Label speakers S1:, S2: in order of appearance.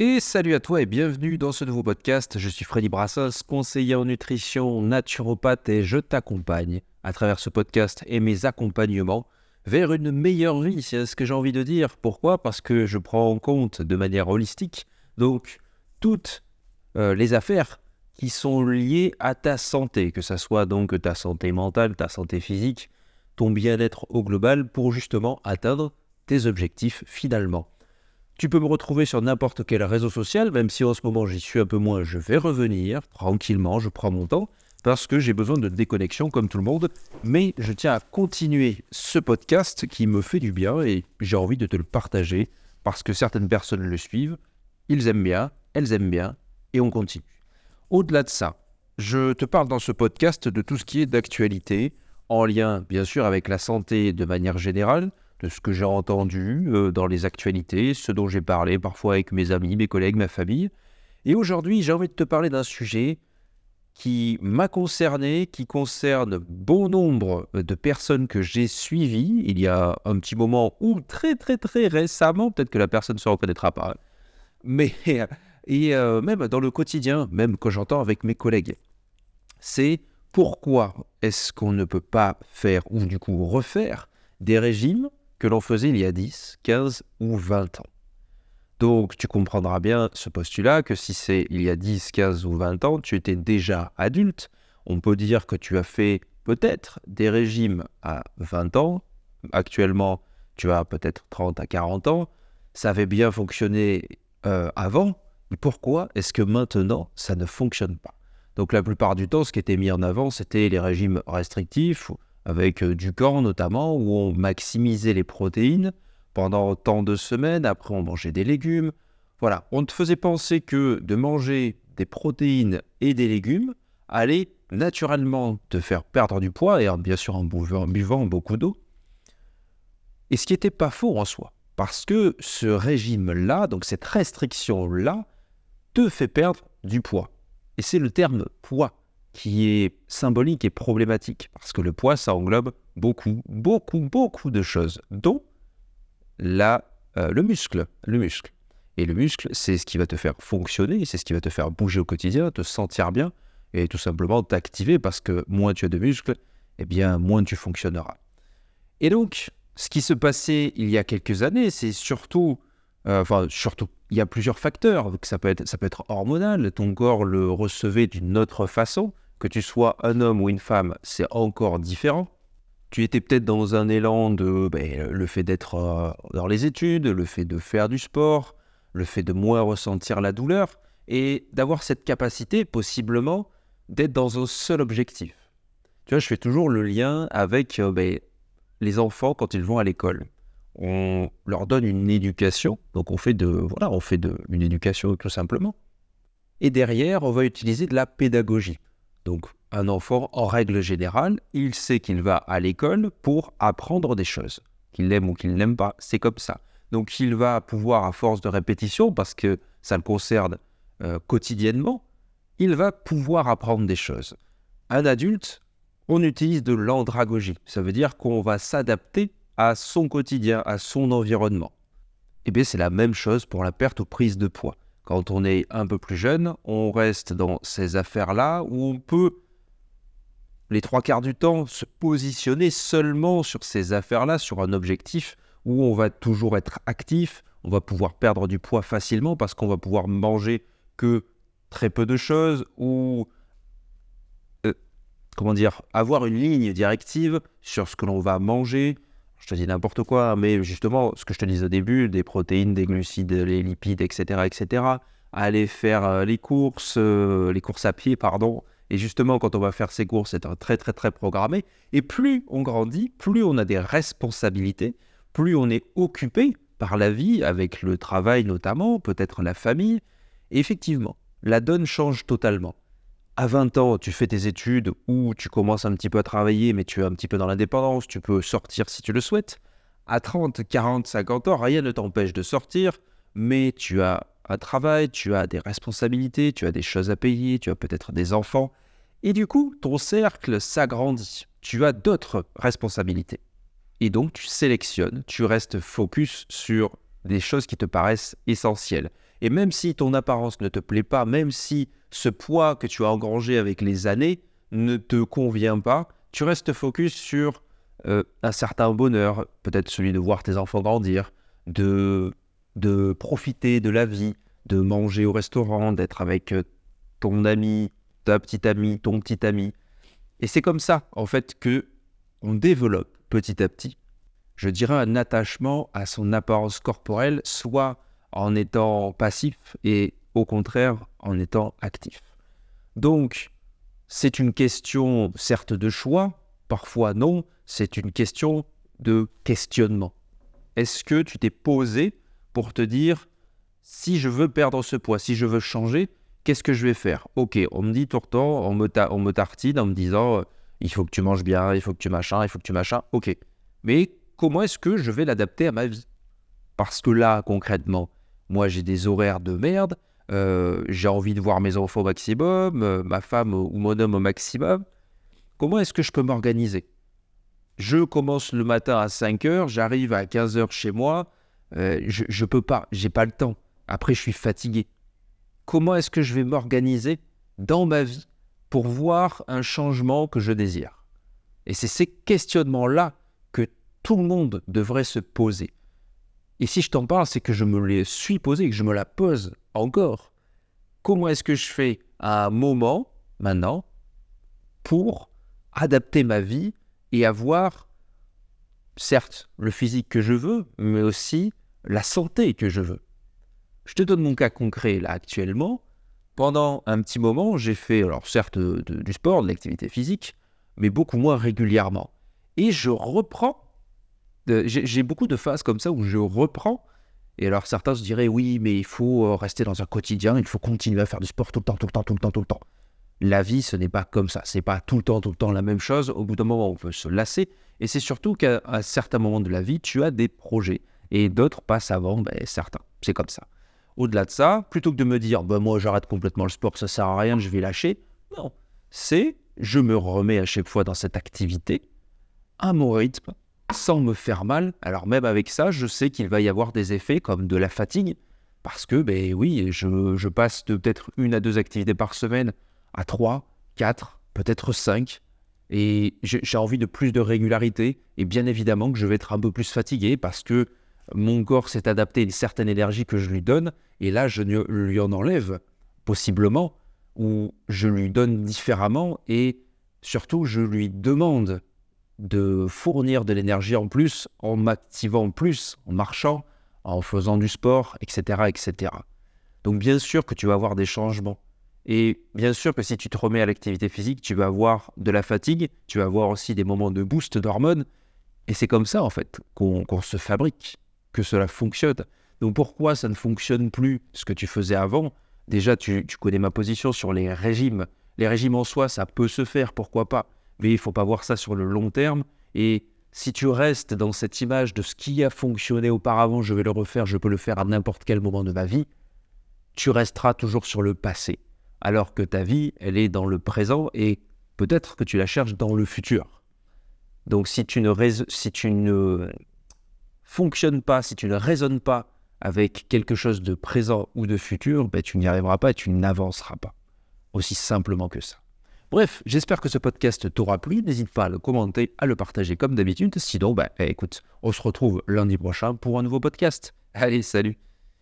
S1: Et salut à toi et bienvenue dans ce nouveau podcast. Je suis Freddy Brassos, conseiller en nutrition, naturopathe et je t'accompagne à travers ce podcast et mes accompagnements vers une meilleure vie. C'est ce que j'ai envie de dire. Pourquoi? Parce que je prends en compte de manière holistique donc toutes euh, les affaires qui sont liées à ta santé, que ce soit donc ta santé mentale, ta santé physique, ton bien-être au global pour justement atteindre tes objectifs finalement. Tu peux me retrouver sur n'importe quel réseau social, même si en ce moment j'y suis un peu moins, je vais revenir tranquillement, je prends mon temps, parce que j'ai besoin de déconnexion comme tout le monde, mais je tiens à continuer ce podcast qui me fait du bien et j'ai envie de te le partager, parce que certaines personnes le suivent, ils aiment bien, elles aiment bien, et on continue. Au-delà de ça, je te parle dans ce podcast de tout ce qui est d'actualité, en lien bien sûr avec la santé de manière générale, de ce que j'ai entendu euh, dans les actualités, ce dont j'ai parlé parfois avec mes amis, mes collègues, ma famille. Et aujourd'hui, j'ai envie de te parler d'un sujet qui m'a concerné, qui concerne bon nombre de personnes que j'ai suivies il y a un petit moment ou très très très récemment, peut-être que la personne ne se reconnaîtra pas, mais et euh, même dans le quotidien, même quand j'entends avec mes collègues, c'est pourquoi est-ce qu'on ne peut pas faire ou du coup refaire des régimes que l'on faisait il y a 10, 15 ou 20 ans. Donc tu comprendras bien ce postulat que si c'est il y a 10, 15 ou 20 ans, tu étais déjà adulte, on peut dire que tu as fait peut-être des régimes à 20 ans, actuellement tu as peut-être 30 à 40 ans, ça avait bien fonctionné euh, avant, pourquoi est-ce que maintenant ça ne fonctionne pas? Donc la plupart du temps, ce qui était mis en avant, c'était les régimes restrictifs, avec euh, du corps notamment, où on maximisait les protéines pendant tant de semaines, après on mangeait des légumes. Voilà, on te faisait penser que de manger des protéines et des légumes allait naturellement te faire perdre du poids, et bien sûr en buvant, en buvant beaucoup d'eau. Et ce qui n'était pas faux en soi, parce que ce régime-là, donc cette restriction-là, te fait perdre du poids. Et c'est le terme poids qui est symbolique et problématique, parce que le poids, ça englobe beaucoup, beaucoup, beaucoup de choses, dont la, euh, le muscle. Le muscle. Et le muscle, c'est ce qui va te faire fonctionner, c'est ce qui va te faire bouger au quotidien, te sentir bien, et tout simplement t'activer, parce que moins tu as de muscles, eh bien, moins tu fonctionneras. Et donc, ce qui se passait il y a quelques années, c'est surtout, enfin, surtout, il y a plusieurs facteurs. Ça peut, être, ça peut être hormonal, ton corps le recevait d'une autre façon. Que tu sois un homme ou une femme, c'est encore différent. Tu étais peut-être dans un élan de ben, le fait d'être euh, dans les études, le fait de faire du sport, le fait de moins ressentir la douleur et d'avoir cette capacité possiblement d'être dans un seul objectif. Tu vois, je fais toujours le lien avec euh, ben, les enfants quand ils vont à l'école on leur donne une éducation. Donc on fait de voilà, on fait de une éducation tout simplement. Et derrière, on va utiliser de la pédagogie. Donc un enfant, en règle générale, il sait qu'il va à l'école pour apprendre des choses. Qu'il l'aime ou qu'il n'aime pas, c'est comme ça. Donc il va pouvoir, à force de répétition, parce que ça le concerne euh, quotidiennement, il va pouvoir apprendre des choses. Un adulte, on utilise de l'andragogie. Ça veut dire qu'on va s'adapter à son quotidien, à son environnement. Et eh bien c'est la même chose pour la perte ou prise de poids. Quand on est un peu plus jeune, on reste dans ces affaires-là où on peut, les trois quarts du temps, se positionner seulement sur ces affaires-là, sur un objectif où on va toujours être actif, on va pouvoir perdre du poids facilement parce qu'on va pouvoir manger que très peu de choses ou euh, comment dire, avoir une ligne directive sur ce que l'on va manger, je te dis n'importe quoi, mais justement, ce que je te disais au début, des protéines, des glucides, les lipides, etc., etc., aller faire euh, les courses, euh, les courses à pied, pardon. Et justement, quand on va faire ces courses, c'est très, très, très programmé. Et plus on grandit, plus on a des responsabilités, plus on est occupé par la vie, avec le travail notamment, peut-être la famille. Et effectivement, la donne change totalement à 20 ans, tu fais tes études ou tu commences un petit peu à travailler, mais tu es un petit peu dans l'indépendance, tu peux sortir si tu le souhaites. À 30, 40, 50 ans, rien ne t'empêche de sortir, mais tu as un travail, tu as des responsabilités, tu as des choses à payer, tu as peut-être des enfants. Et du coup, ton cercle s'agrandit. Tu as d'autres responsabilités. Et donc, tu sélectionnes, tu restes focus sur des choses qui te paraissent essentielles. Et même si ton apparence ne te plaît pas, même si ce poids que tu as engrangé avec les années ne te convient pas, tu restes focus sur euh, un certain bonheur, peut-être celui de voir tes enfants grandir, de, de profiter de la vie, de manger au restaurant, d'être avec euh, ton ami, ta petite amie, ton petit ami. Et c'est comme ça, en fait, que on développe petit à petit, je dirais, un attachement à son apparence corporelle, soit en étant passif et au contraire en étant actif. Donc, c'est une question certes de choix, parfois non, c'est une question de questionnement. Est-ce que tu t'es posé pour te dire, si je veux perdre ce poids, si je veux changer, qu'est-ce que je vais faire? Ok, on me dit tout le on me, on me tartine en me disant, euh, il faut que tu manges bien, il faut que tu machin, il faut que tu machin, ok. Mais comment est-ce que je vais l'adapter à ma vie? Parce que là, concrètement, moi j'ai des horaires de merde, euh, j'ai envie de voir mes enfants au maximum, euh, ma femme ou mon homme au maximum. Comment est-ce que je peux m'organiser? Je commence le matin à 5 heures, j'arrive à 15 heures chez moi, euh, je ne peux pas, j'ai pas le temps. Après, je suis fatigué. Comment est-ce que je vais m'organiser dans ma vie pour voir un changement que je désire? Et c'est ces questionnements-là que tout le monde devrait se poser. Et si je t'en parle, c'est que je me les suis posés, que je me la pose encore. Comment est-ce que je fais à un moment, maintenant, pour adapter ma vie et avoir, certes, le physique que je veux, mais aussi la santé que je veux? Je te donne mon cas concret là actuellement. Pendant un petit moment, j'ai fait, alors certes, du sport, de l'activité physique, mais beaucoup moins régulièrement. Et je reprends j'ai beaucoup de phases comme ça où je reprends. Et alors certains se diraient oui, mais il faut euh, rester dans un quotidien, il faut continuer à faire du sport tout le temps, tout le temps, tout le temps, tout le temps. La vie, ce n'est pas comme ça. C'est pas tout le temps, tout le temps la même chose. Au bout d'un moment, on peut se lasser. Et c'est surtout qu'à un certain moment de la vie, tu as des projets. Et d'autres passent avant, ben, certains. C'est comme ça. Au-delà de ça, plutôt que de me dire, ben, moi j'arrête complètement le sport, ça sert à rien, je vais lâcher. Non. C'est, je me remets à chaque fois dans cette activité, à mon rythme, sans me faire mal. Alors même avec ça, je sais qu'il va y avoir des effets comme de la fatigue, parce que, ben oui, je, passe de peut-être une à deux activités par semaine à trois, quatre, peut-être cinq, et j'ai envie de plus de régularité, et bien évidemment que je vais être un peu plus fatigué, parce que mon corps s'est adapté à une certaine énergie que je lui donne, et là, je lui en enlève, possiblement, ou je lui donne différemment, et surtout, je lui demande de fournir de l'énergie en plus en m'activant plus, en marchant, en faisant du sport, etc., etc. Donc bien sûr que tu vas avoir des changements. Et bien sûr que si tu te remets à l'activité physique, tu vas avoir de la fatigue, tu vas avoir aussi des moments de boost d'hormones. Et c'est comme ça, en fait, qu'on se fabrique, que cela fonctionne. Donc pourquoi ça ne fonctionne plus ce que tu faisais avant? Déjà, tu, tu connais ma position sur les régimes. Les régimes en soi, ça peut se faire, pourquoi pas? Mais il faut pas voir ça sur le long terme. Et si tu restes dans cette image de ce qui a fonctionné auparavant, je vais le refaire, je peux le faire à n'importe quel moment de ma vie, tu resteras toujours sur le passé. Alors que ta vie, elle est dans le présent et peut-être que tu la cherches dans le futur. Donc si tu ne, si tu ne fonctionnes pas, si tu ne raisonnes pas avec quelque chose de présent ou de futur, ben, tu n'y arriveras pas et tu n'avanceras pas. Aussi simplement que ça. Bref, j'espère que ce podcast t'aura plu. N'hésite pas à le commenter, à le partager comme d'habitude. Sinon, bah, écoute, on se retrouve lundi prochain pour un nouveau podcast. Allez, salut